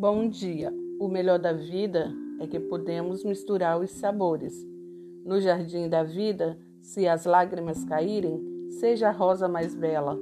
Bom dia! O melhor da vida é que podemos misturar os sabores. No jardim da vida, se as lágrimas caírem, seja a rosa mais bela.